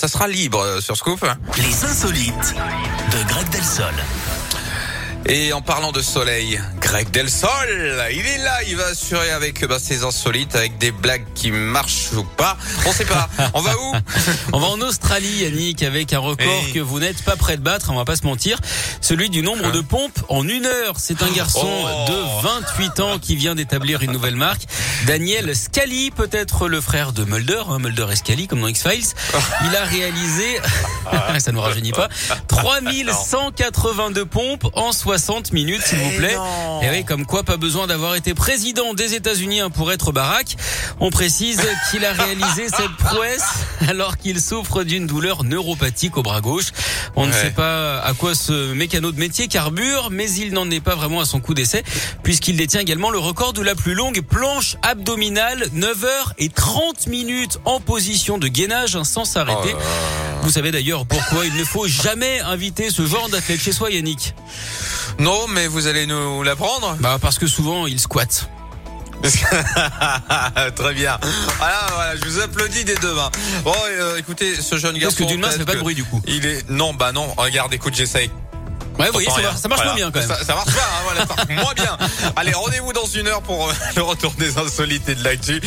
Ça sera libre euh, sur Scoop. Les insolites de Greg Delsol. Et en parlant de soleil, Greg Delsol, il est là, il va assurer avec bah, ses insolites, avec des blagues qui marchent ou pas. On sait pas. On va où On va en Australie, Yannick, avec un record Hey. que vous n'êtes pas prêt de battre, on va pas se mentir. Celui du nombre de pompes en une heure. C'est un garçon Oh. de 28 ans qui vient d'établir une nouvelle marque. Daniel Scali, peut-être le frère de Mulder, hein, Mulder et Scali, comme dans X-Files. Il a réalisé, ça ne nous rajeunit pas, 3182 pompes en 60 minutes, s'il vous plaît. non. Et oui, comme quoi, pas besoin d'avoir été président des États-Unis hein, pour être Barack. On précise qu'il a réalisé cette prouesse alors qu'il souffre d'une douleur neuropathique au bras gauche. On ne sait pas à quoi ce mécano de métier carbure, mais il n'en est pas vraiment à son coup d'essai, puisqu'il détient également le record de la plus longue planche abdominale, 9 heures et 30 minutes en position de gainage hein, sans s'arrêter. Oh. Vous savez d'ailleurs pourquoi il ne faut jamais inviter ce genre d'athlète chez soi, Yannick. Non, mais vous allez nous l'apprendre Bah parce que souvent il squatte. Très bien. Voilà, voilà, je vous applaudis des deux mains. Bon, euh, écoutez, ce jeune garçon. Parce que d'une main, ça fait pas de bruit du coup. Il est non, bah non. Regarde, écoute, j'essaye. Ouais, vous voyez, ça, marche- ça marche Voilà. moins bien quand même. Ça, ça marche pas, hein, voilà, ça marche moins bien. Allez, rendez-vous dans une heure pour euh, le retour des insolites et de l'actu.